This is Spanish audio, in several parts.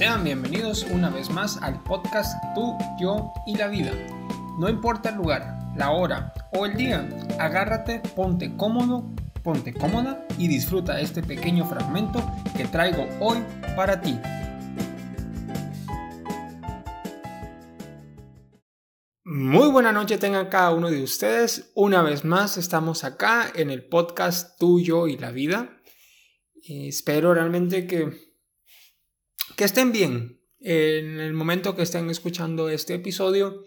Sean bienvenidos una vez más al podcast Tú, Yo y la Vida. No importa el lugar, la hora o el día, agárrate, ponte cómodo, ponte cómoda y disfruta este pequeño fragmento que traigo hoy para ti. Muy buena noche tengan cada uno de ustedes. Una vez más estamos acá en el podcast Tuyo y la Vida. espero realmente que, que estén bien en el momento que estén escuchando este episodio.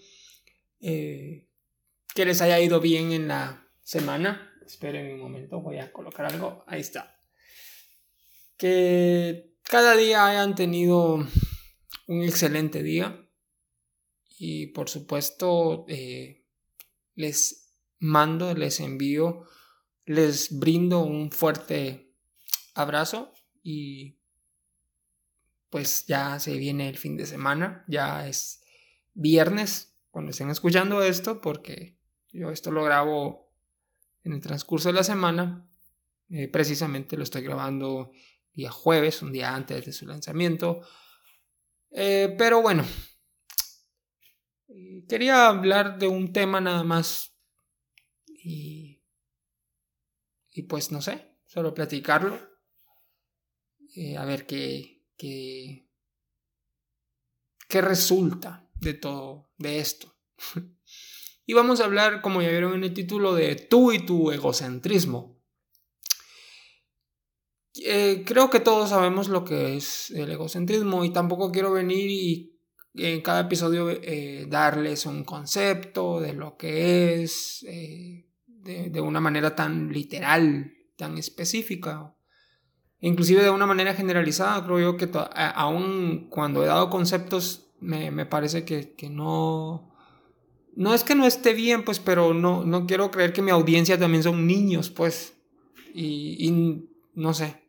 Eh, que les haya ido bien en la semana. Esperen un momento, voy a colocar algo. Ahí está. Que cada día hayan tenido un excelente día y por supuesto eh, les mando, les envío, les brindo un fuerte abrazo y pues ya se viene el fin de semana, ya es viernes cuando estén escuchando esto porque yo esto lo grabo en el transcurso de la semana, eh, precisamente lo estoy grabando día jueves, un día antes de su lanzamiento, eh, pero bueno, quería hablar de un tema nada más y, y pues no sé, solo platicarlo, eh, a ver qué, qué, qué resulta de todo, de esto. y vamos a hablar, como ya vieron en el título, de tú y tu egocentrismo. Eh, creo que todos sabemos lo que es el egocentrismo y tampoco quiero venir y en cada episodio eh, darles un concepto de lo que es eh, de, una manera tan literal, tan específica. Inclusive de una manera generalizada, creo yo que aún cuando he dado conceptos me, parece que, no... No es que no esté bien, pues, pero no, no quiero creer que mi audiencia también son niños, pues. Y, y no sé.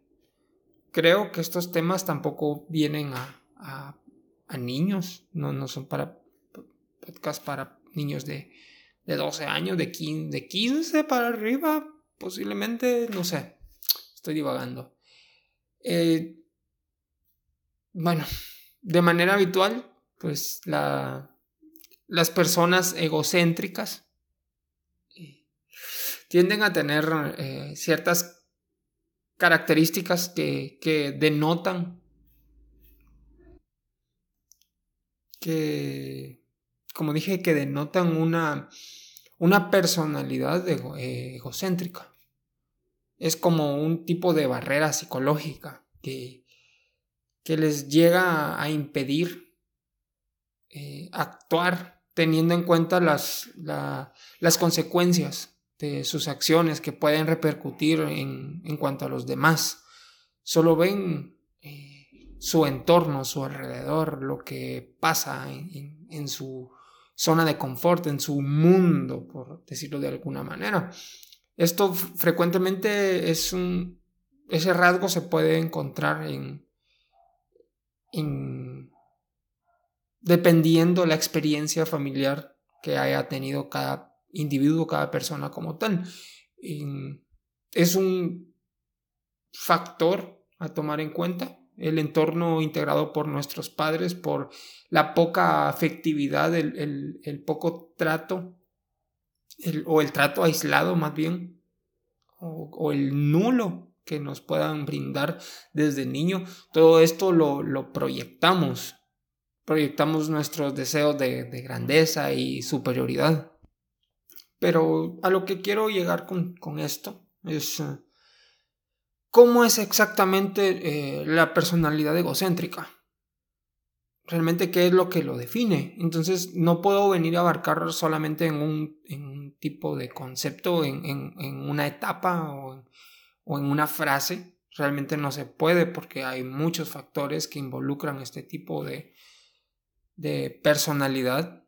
Creo que estos temas tampoco vienen a a niños, no, no son para podcast para niños de, de 12 años, de 15, de 15 para arriba, posiblemente, no sé, estoy divagando. Eh, bueno, de manera habitual, pues la, las personas egocéntricas eh, tienden a tener eh, ciertas características que, que denotan que, como dije, que denotan una, una personalidad egocéntrica. Es como un tipo de barrera psicológica que, que les llega a impedir eh, actuar teniendo en cuenta las, las consecuencias de sus acciones que pueden repercutir en, en cuanto a los demás. Solo ven eh, su entorno, su alrededor, lo que pasa en, su zona de confort, en su mundo, por decirlo de alguna manera. Esto frecuentemente es un... Ese rasgo se puede encontrar en, en dependiendo la experiencia familiar que haya tenido cada individuo, cada persona como tal. es un factor a tomar en cuenta el entorno integrado por nuestros padres, por la poca afectividad, el, poco trato, o el trato aislado más bien, o, el nulo que nos puedan brindar desde niño. Todo esto lo, proyectamos, proyectamos nuestros deseos de, grandeza y superioridad. Pero a lo que quiero llegar con, con esto es ¿Cómo es exactamente eh, la personalidad egocéntrica? Realmente, ¿qué es lo que lo define? Entonces, no puedo venir a abarcar solamente en un, tipo de concepto, en, una etapa o, en una frase. Realmente no se puede porque hay muchos factores que involucran este tipo de, personalidad.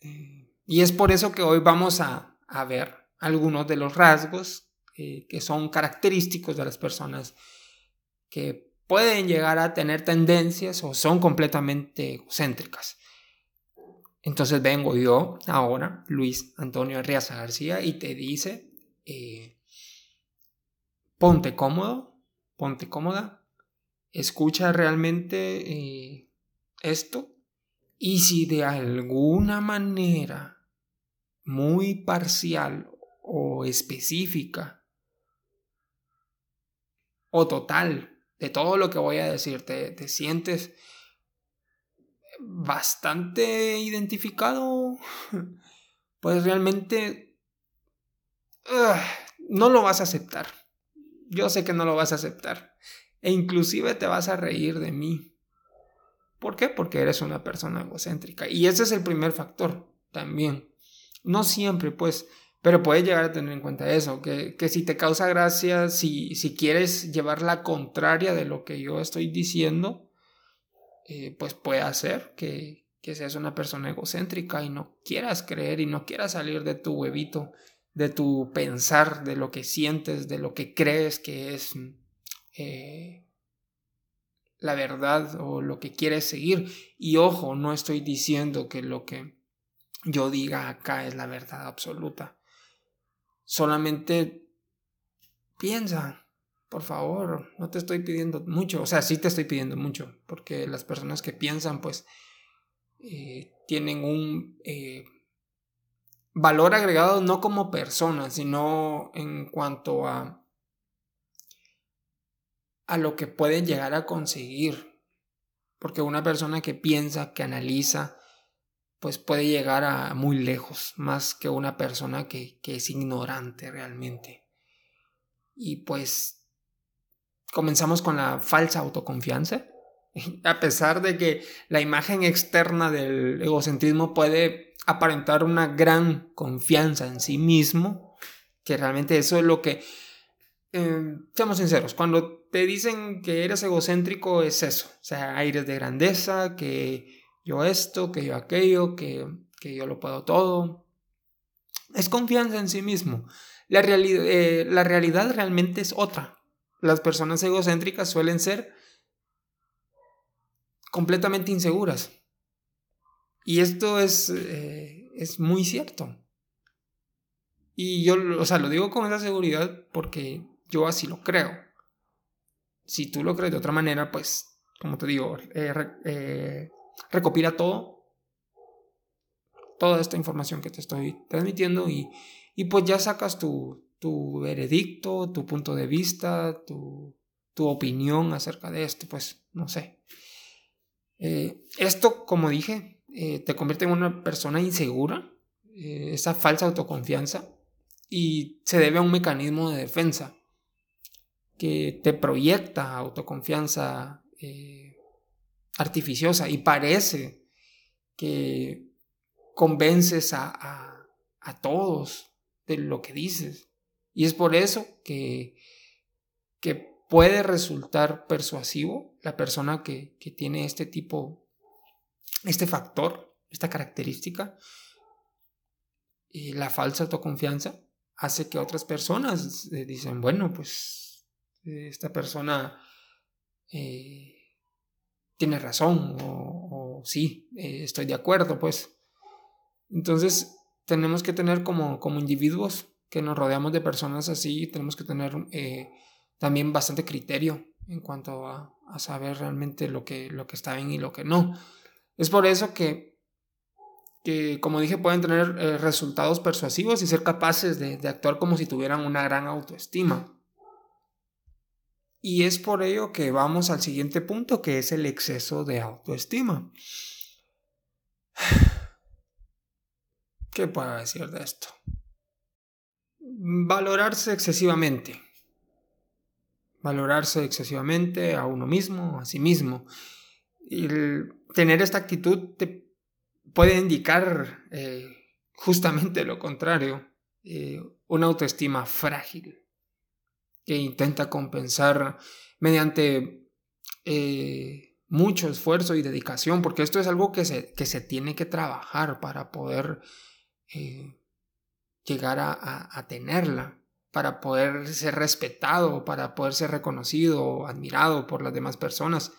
Eh, y es por eso que hoy vamos a, a ver algunos de los rasgos eh, que son característicos de las personas que pueden llegar a tener tendencias o son completamente egocéntricas. Entonces vengo yo ahora, Luis Antonio Arriaza García, y te dice, eh, ponte cómodo, ponte cómoda, escucha realmente eh, esto y si de alguna manera muy parcial o específica o total de todo lo que voy a decir, te, sientes bastante identificado, pues realmente no lo vas a aceptar. Yo sé que no lo vas a aceptar. E inclusive te vas a reír de mí. ¿Por qué? Porque eres una persona egocéntrica. Y ese es el primer factor también. No siempre, pues, pero puedes llegar a tener en cuenta eso, que, si te causa gracia, si, si, quieres llevar la contraria de lo que yo estoy diciendo, eh, pues puede hacer que, que seas una persona egocéntrica y no quieras creer y no quieras salir de tu huevito, de tu pensar, de lo que sientes, de lo que crees que es eh, la verdad o lo que quieres seguir. Y ojo, no estoy diciendo que lo que yo diga acá es la verdad absoluta. Solamente piensa, por favor, no te estoy pidiendo mucho. O sea, sí te estoy pidiendo mucho, porque las personas que piensan, pues, eh, tienen un eh, valor agregado no como personas, sino en cuanto a a lo que pueden llegar a conseguir. Porque una persona que piensa, que analiza, pues puede llegar a muy lejos, más que una persona que, que es ignorante realmente. Y pues comenzamos con la falsa autoconfianza. A pesar de que la imagen externa del egocentrismo puede aparentar una gran confianza en sí mismo, que realmente eso es lo que eh, seamos sinceros, cuando te dicen que eres egocéntrico es eso, o sea, aires de grandeza, que yo esto, que yo aquello, que, que yo lo puedo todo. Es confianza en sí mismo. La, eh, la realidad realmente es otra. Las personas egocéntricas suelen ser completamente inseguras. Y esto es, eh, es muy cierto. Y yo, o sea, lo digo con esa seguridad porque yo así lo creo. Si tú lo crees de otra manera, pues, como te digo, eh, recopila todo, toda esta información que te estoy transmitiendo y, pues ya sacas tu, veredicto, tu punto de vista, tu, opinión acerca de esto, pues, no sé. Eh, esto, como dije, te convierte en una persona insegura, esa falsa autoconfianza, y se debe a un mecanismo de defensa que te proyecta autoconfianza eh, artificiosa y parece que convences a, todos de lo que dices. Y es por eso que, que puede resultar persuasivo la persona que, que tiene este tipo, este factor, esta característica, y la falsa autoconfianza hace que otras personas eh, dicen, bueno, pues esta persona eh, tiene razón o, sí, eh, estoy de acuerdo, pues. Entonces, tenemos que tener como, como individuos que nos rodeamos de personas así, tenemos que tener eh, también bastante criterio en cuanto a, saber realmente lo que, lo que está bien y lo que no. Es por eso que, que como dije, pueden tener resultados persuasivos y ser capaces de actuar como si tuvieran una gran autoestima. Y es por ello que vamos al siguiente punto, que es el exceso de autoestima. ¿Qué puedo decir de esto? Valorarse excesivamente. Valorarse excesivamente a uno mismo, a sí mismo. Y tener esta actitud te puede indicar eh, justamente lo contrario, eh, una autoestima frágil que intenta compensar mediante eh, mucho esfuerzo y dedicación, porque esto es algo que se, que se tiene que trabajar para poder eh, llegar a, tenerla, para poder ser respetado, para poder ser reconocido admirado por las demás personas.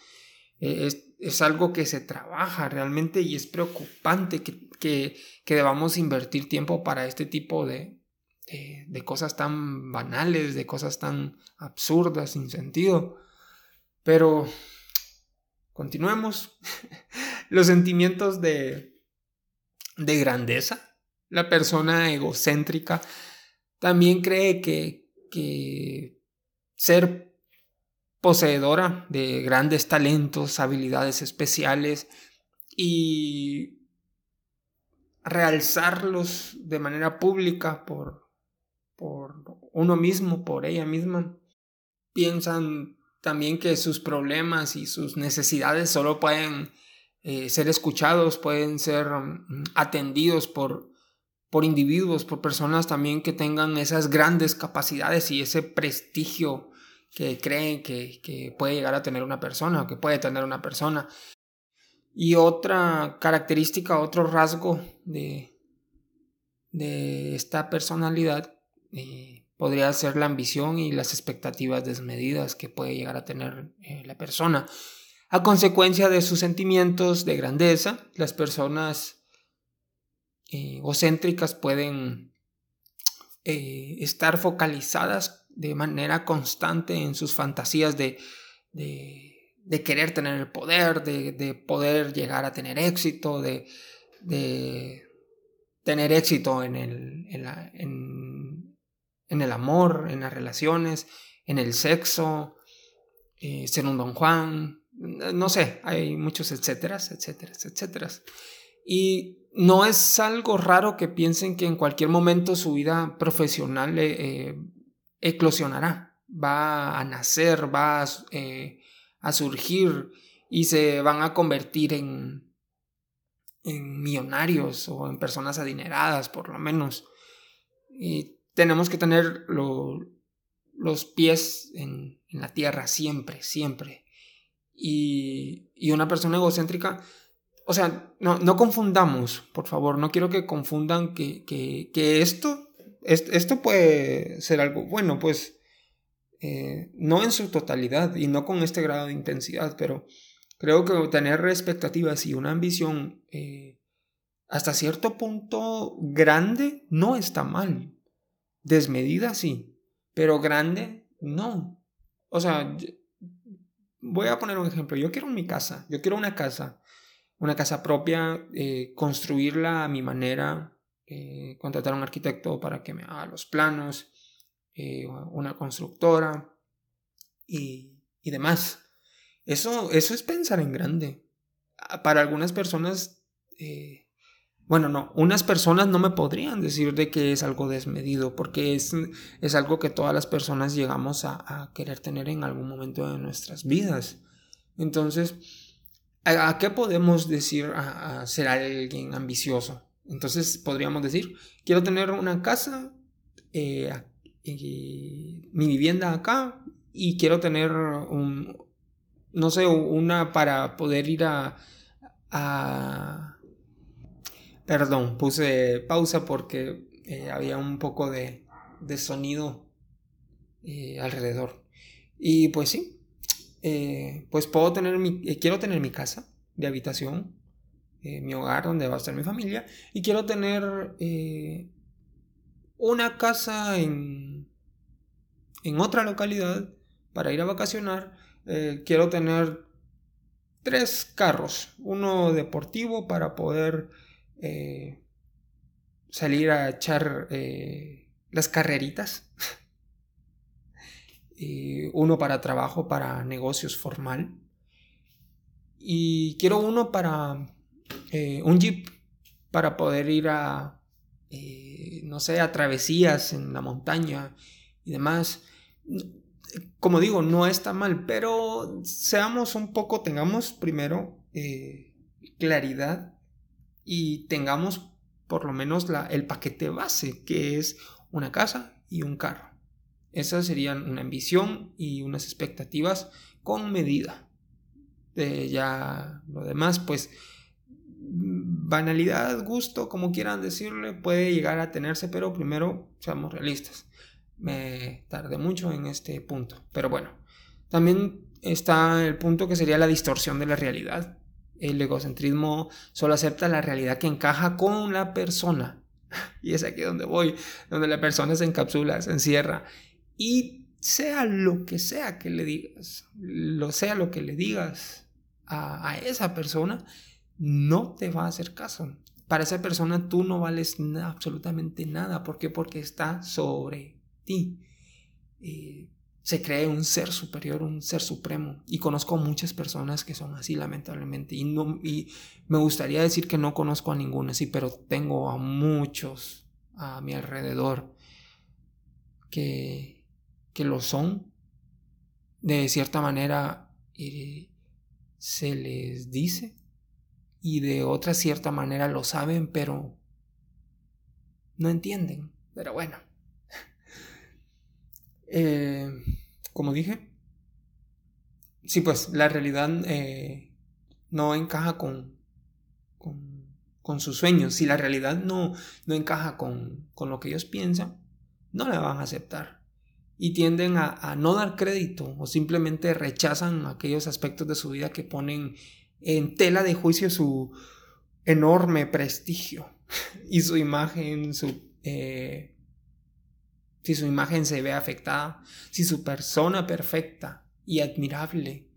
Eh, es, algo que se trabaja realmente y es preocupante que, que debamos invertir tiempo para este tipo de, de, cosas tan banales, de cosas tan absurdas, sin sentido. Pero continuemos. Los sentimientos de, de grandeza. La persona egocéntrica también cree que, que ser poseedora de grandes talentos, habilidades especiales y realzarlos de manera pública por, por uno mismo, por ella misma. Piensan también que sus problemas y sus necesidades solo pueden eh, ser escuchados, pueden ser mm, atendidos por, por individuos, por personas también que tengan esas grandes capacidades y ese prestigio que creen que, que puede llegar a tener una persona o que puede tener una persona. Y otra característica, otro rasgo de, de esta personalidad eh, podría ser la ambición y las expectativas desmedidas que puede llegar a tener eh, la persona. A consecuencia de sus sentimientos de grandeza, las personas eh, egocéntricas pueden estar focalizadas de manera constante en sus fantasías de de querer tener el poder, de, poder llegar a tener éxito, de, tener éxito en el, en, el amor, en las relaciones, en el sexo, eh, ser un don Juan, no sé, hay muchos etcétera, etcétera, etcétera. Y no es algo raro que piensen que en cualquier momento su vida profesional eh, eh, eclosionará, va a nacer, va a a surgir y se van a convertir en, en millonarios o en personas adineradas, por lo menos. Y tenemos que tener los pies en, la tierra siempre, siempre. Y, una persona egocéntrica, o sea, no, confundamos, por favor, no quiero que confundan que, que, esto, esto puede ser algo bueno, pues eh, no en su totalidad y no con este grado de intensidad, pero creo que tener expectativas y una ambición eh, hasta cierto punto grande no está mal. Desmedida sí, pero grande no. O sea, voy a poner un ejemplo. Yo quiero mi casa, yo quiero una casa, una casa propia, eh, construirla a mi manera, contratar a un arquitecto para que me haga los planos, eh, una constructora y, demás. Eso, eso es pensar en grande. Para algunas personas, eh, bueno, no, unas personas no me podrían decir de que es algo desmedido, porque es, es algo que todas las personas llegamos a, querer tener en algún momento de nuestras vidas. Entonces, ¿a, qué podemos decir a ser alguien ambicioso? Entonces podríamos decir, quiero tener una casa eh, mi vivienda acá y quiero tener un, no sé, una para poder ir a, a perdón, puse pausa porque eh, había un poco de, de sonido eh, alrededor. Y pues sí, eh, pues puedo tener mi, quiero tener mi casa de habitación, mi hogar donde va a estar mi familia, y quiero tener una casa en, en otra localidad para ir a vacacionar. Quiero tener tres carros, uno deportivo para poder eh, salir a echar eh, las carreritas, y uno para trabajo, para negocios formal, y quiero uno para un jeep para poder ir a eh, no sé, a travesías en la montaña y demás. Como digo, no está mal, pero seamos un poco, tengamos primero eh, claridad y tengamos por lo menos la, el paquete base, que es una casa y un carro. Esas serían una ambición y unas expectativas con medida. de ya lo demás, pues banalidad, gusto, como quieran decirle, puede llegar a tenerse, pero primero seamos realistas. Me tardé mucho en este punto, pero bueno, también está el punto que sería la distorsión de la realidad. El egocentrismo solo acepta la realidad que encaja con la persona. Y es aquí donde voy, donde la persona se encapsula, se encierra. Y sea lo que sea que le digas, lo sea lo que le digas, a, esa persona, no te va a hacer caso. Para esa persona tú no vales absolutamente nada. ¿Por qué? Porque está sobre ti. Eh, se cree un ser superior, un ser supremo. Y conozco muchas personas que son así, lamentablemente. Y, no, y me gustaría decir que no conozco a ninguno así, pero tengo a muchos a mi alrededor que, que lo son. De cierta manera eh, se les dice y de otra cierta manera lo saben, pero no entienden. Pero bueno. Eh, como dije, sí, pues la realidad eh, no encaja con, con, sus sueños. Si la realidad no, no encaja con, con, lo que ellos piensan, no la van a aceptar. Y tienden a, no dar crédito o simplemente rechazan aquellos aspectos de su vida que ponen en tela de juicio su enorme prestigio y su imagen, su eh, si su imagen se ve afectada, si su persona perfecta y admirable,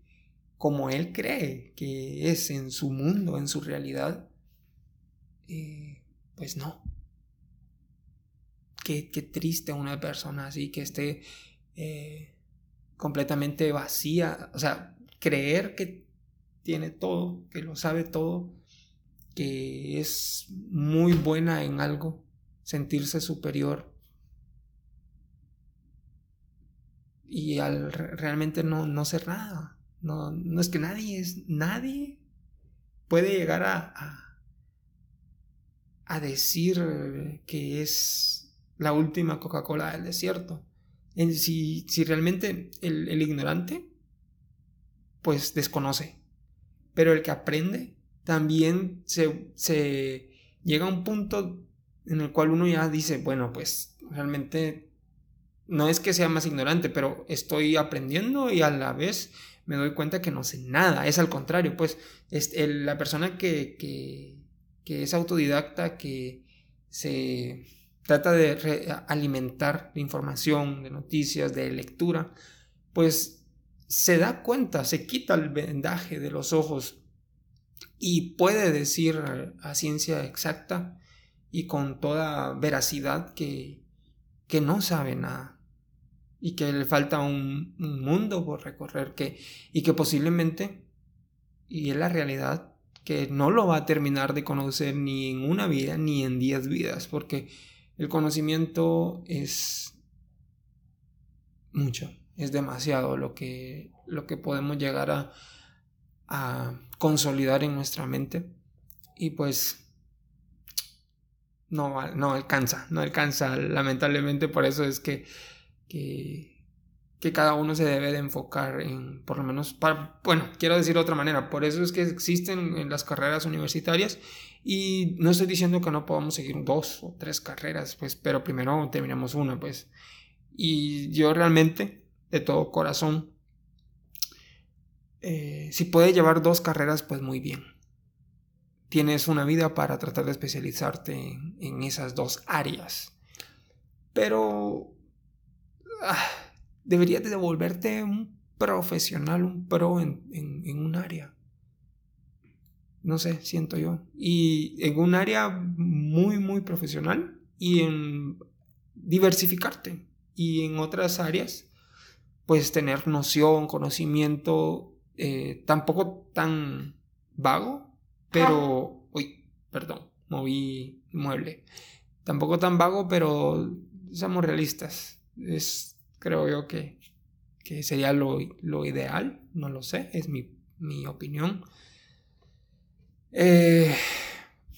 como él cree que es en su mundo, en su realidad, eh, pues no. Qué, triste una persona así que esté eh, completamente vacía, o sea, creer que tiene todo, que lo sabe todo, que es muy buena en algo, sentirse superior y al realmente no, no ser nada. No, no es que nadie es, nadie puede llegar a, a, decir que es la última Coca-Cola del desierto. En, si, si realmente el, el ignorante, pues desconoce. Pero el que aprende también se, se llega a un punto en el cual uno ya dice, bueno, pues realmente no es que sea más ignorante, pero estoy aprendiendo y a la vez me doy cuenta que no sé nada. Es al contrario, pues es la persona que, que, es autodidacta, que se trata de alimentar de información, de noticias, de lectura, pues se da cuenta, se quita el vendaje de los ojos y puede decir a ciencia exacta y con toda veracidad que, que no sabe nada y que le falta un, mundo por recorrer que, y que posiblemente, y es la realidad, que no lo va a terminar de conocer ni en una vida ni en diez vidas, porque el conocimiento es mucho, es demasiado lo que, lo que podemos llegar a, a consolidar en nuestra mente y pues no, no alcanza, no alcanza lamentablemente por eso es que que, cada uno se debe de enfocar en, por lo menos, para, bueno, quiero decir de otra manera, por eso es que existen en las carreras universitarias y no estoy diciendo que no podamos seguir dos o tres carreras, pues, pero primero terminamos una, pues. Y yo realmente, de todo corazón, eh, si puedes llevar dos carreras, pues muy bien. Tienes una vida para tratar de especializarte en esas dos áreas. Pero Ah, deberías de volverte un profesional, un pro en, un área. No sé, siento yo. Y en un área muy, muy profesional y en diversificarte. Y en otras áreas, pues tener noción, conocimiento, eh, tampoco tan vago, pero... Uy, perdón, moví mueble. Tampoco tan vago, pero seamos realistas es, creo yo que, que sería lo, lo, ideal, no lo sé, es mi, mi opinión. Eh,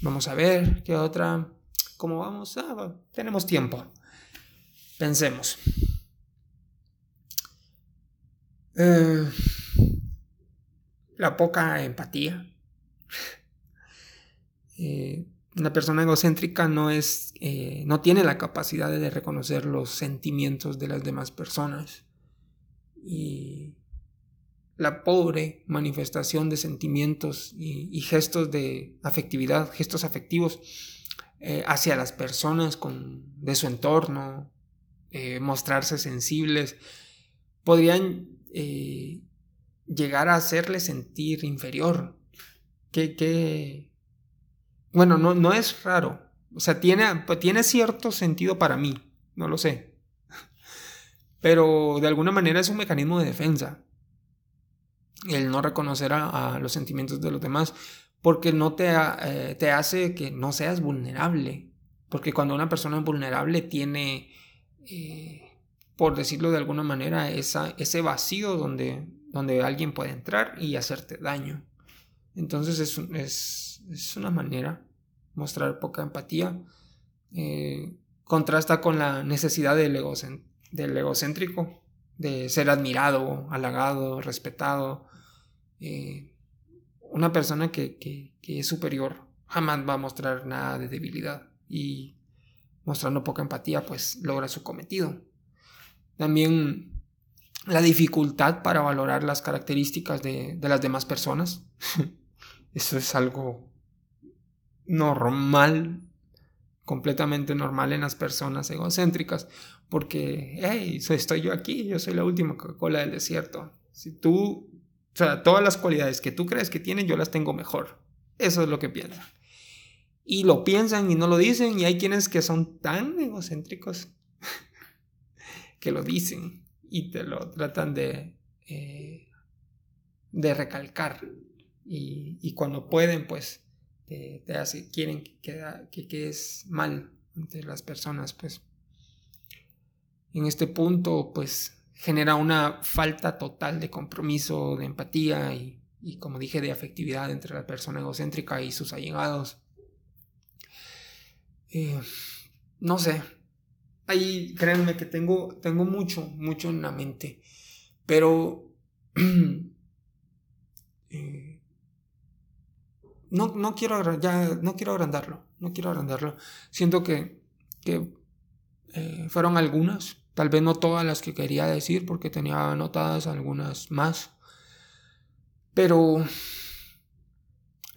vamos a ver qué otra, cómo vamos, ah, tenemos tiempo, pensemos. Eh, la poca empatía. Eh, una persona egocéntrica no es, eh, no tiene la capacidad de reconocer los sentimientos de las demás personas. Y la pobre manifestación de sentimientos y, gestos de afectividad, gestos afectivos eh, hacia las personas con, de su entorno, eh, mostrarse sensibles, podrían llegar a hacerle sentir inferior. Que... Bueno, no, no es raro. O sea, tiene, tiene cierto sentido para mí. No lo sé. Pero de alguna manera es un mecanismo de defensa. El no reconocer a, los sentimientos de los demás. Porque no te, eh, te hace que no seas vulnerable. Porque cuando una persona es vulnerable tiene, eh, por decirlo de alguna manera, esa, ese vacío donde, donde alguien puede entrar y hacerte daño. Entonces es, es, es una manera mostrar poca empatía. Eh, contrasta con la necesidad del, del, egocéntrico, de ser admirado, halagado, respetado. Eh, una persona que, que, es superior jamás va a mostrar nada de debilidad y mostrando poca empatía pues logra su cometido. También la dificultad para valorar las características de, de las demás personas. Eso es algo normal, completamente normal en las personas egocéntricas, porque, hey, estoy yo aquí, yo soy la última Coca-Cola del desierto. Si tú, o sea, todas las cualidades que tú crees que tienen, yo las tengo mejor. Eso es lo que piensan. Y lo piensan y no lo dicen, y hay quienes que son tan egocéntricos que lo dicen y te lo tratan de, eh, de recalcar. Y, cuando pueden, pues te, hace, quieren que, que quedes mal ante las personas, pues en este punto, pues genera una falta total de compromiso, de empatía y, y como dije, de afectividad entre la persona egocéntrica y sus allegados. Eh, no sé, ahí créanme que tengo, tengo mucho, mucho en la mente, pero no, no, quiero, ya, no quiero agrandarlo, no quiero agrandarlo. Siento que, que eh, fueron algunas, tal vez no todas las que quería decir, porque tenía anotadas algunas más. Pero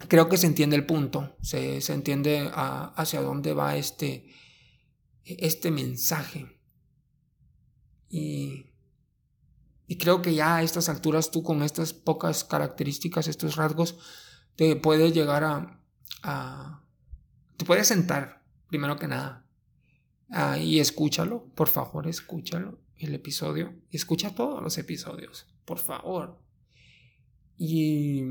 creo que se entiende el punto, se, se entiende hacia dónde va este, este mensaje. Y, y creo que ya a estas alturas tú con estas pocas características, estos rasgos, te puedes llegar a, te puedes sentar, primero que nada, ah, y escúchalo, por favor, escúchalo, el episodio, escucha todos los episodios, por favor, y,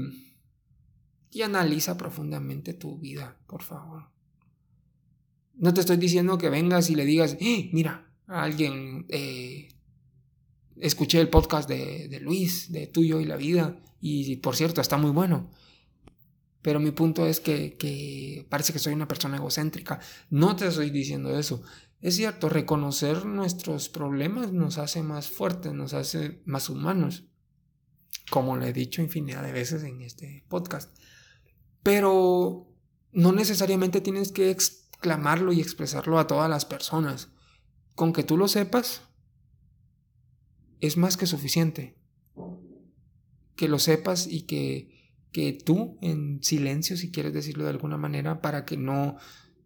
y analiza profundamente tu vida, por favor. No te estoy diciendo que vengas y le digas, ¡Eh, mira, alguien, eh, escuché el podcast de, de Luis, de Tuyo y la Vida, y por cierto, está muy bueno. Pero mi punto es que, parece que soy una persona egocéntrica. No te estoy diciendo eso. Es cierto, reconocer nuestros problemas nos hace más fuertes, nos hace más humanos, como le he dicho infinidad de veces en este podcast. Pero no necesariamente tienes que exclamarlo y expresarlo a todas las personas. Con que tú lo sepas, es más que suficiente. Que lo sepas y que que tú en silencio, si quieres decirlo de alguna manera, para que no,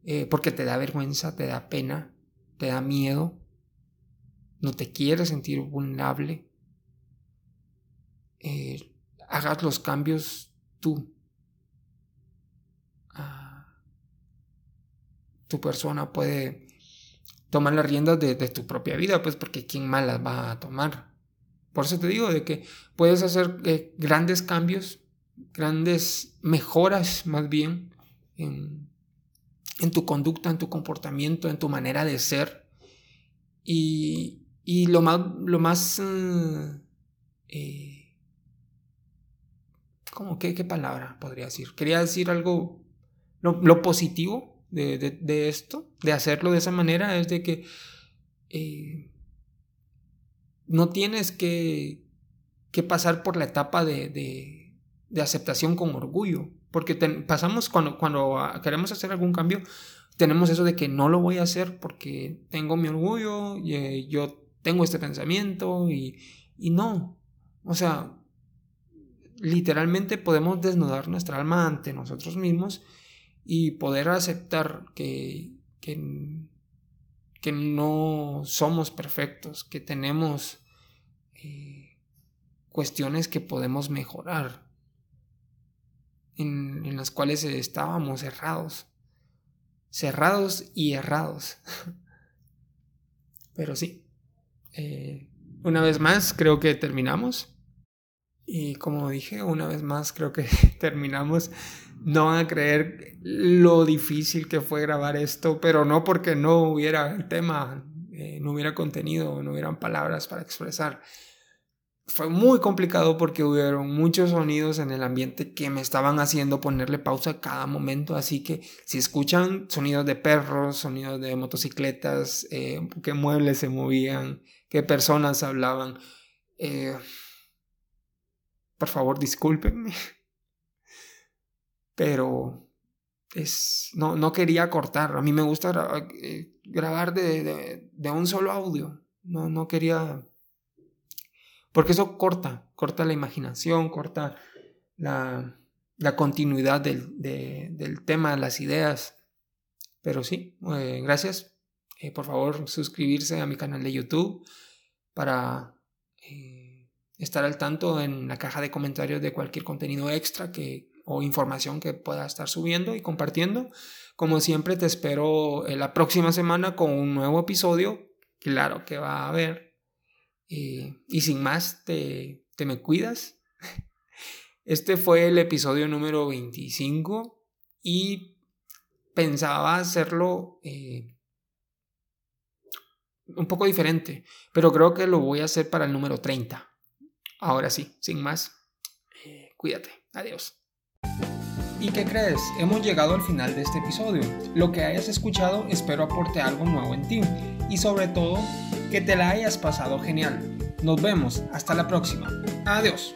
eh, porque te da vergüenza, te da pena, te da miedo, no te quieres sentir vulnerable, eh, hagas los cambios tú. Ah, tu persona puede tomar las riendas de, tu propia vida, pues porque quién más las va a tomar. Por eso te digo de que puedes hacer eh, grandes cambios grandes mejoras más bien en, tu conducta, en tu comportamiento, en tu manera de ser. Y, lo más, lo más eh, ¿cómo qué, qué palabra podría decir? Quería decir algo, lo, positivo de, esto, de hacerlo de esa manera, es de que eh, no tienes que, que pasar por la etapa de de aceptación con orgullo. Porque pasamos cuando, cuando ah, queremos hacer algún cambio, tenemos eso de que no lo voy a hacer porque tengo mi orgullo, y, eh, yo tengo este pensamiento y, y no. O sea, literalmente podemos desnudar nuestra alma ante nosotros mismos y poder aceptar que, que, que no somos perfectos, que tenemos... Eh, cuestiones que podemos mejorar, en, las cuales estábamos cerrados, cerrados y errados. Pero sí, eh, una vez más creo que terminamos. Y como dije, una vez más creo que terminamos. No van a creer lo difícil que fue grabar esto, pero no porque no hubiera el tema, eh, no hubiera contenido, no hubieran palabras para expresar. Fue muy complicado porque hubieron muchos sonidos en el ambiente que me estaban haciendo ponerle pausa a cada momento. Así que si escuchan sonidos de perros, sonidos de motocicletas, eh, que muebles se movían, que personas hablaban, eh, por favor, discúlpenme. Pero es, no, no quería cortar. A mí me gusta grabar, eh, de, un solo audio. No, no quería... Porque eso corta, corta la imaginación, corta la, continuidad del, del, tema, las ideas. Pero sí, eh, gracias. Eh, por favor, suscribirse a mi canal de YouTube para estar al tanto en la caja de comentarios de cualquier contenido extra que, o información que pueda estar subiendo y compartiendo. Como siempre, te espero la próxima semana con un nuevo episodio. Claro que va a haber. Y sin más, te, te me cuidas. Este fue el episodio número 25 y pensaba hacerlo eh, un poco diferente, pero creo que lo voy a hacer para el número 30. Ahora sí, sin más, eh, cuídate. Adiós. ¿Y qué crees? Hemos llegado al final de este episodio. Lo que hayas escuchado espero aporte algo nuevo en ti y sobre todo que te la hayas pasado genial. Nos vemos, hasta la próxima. Adiós.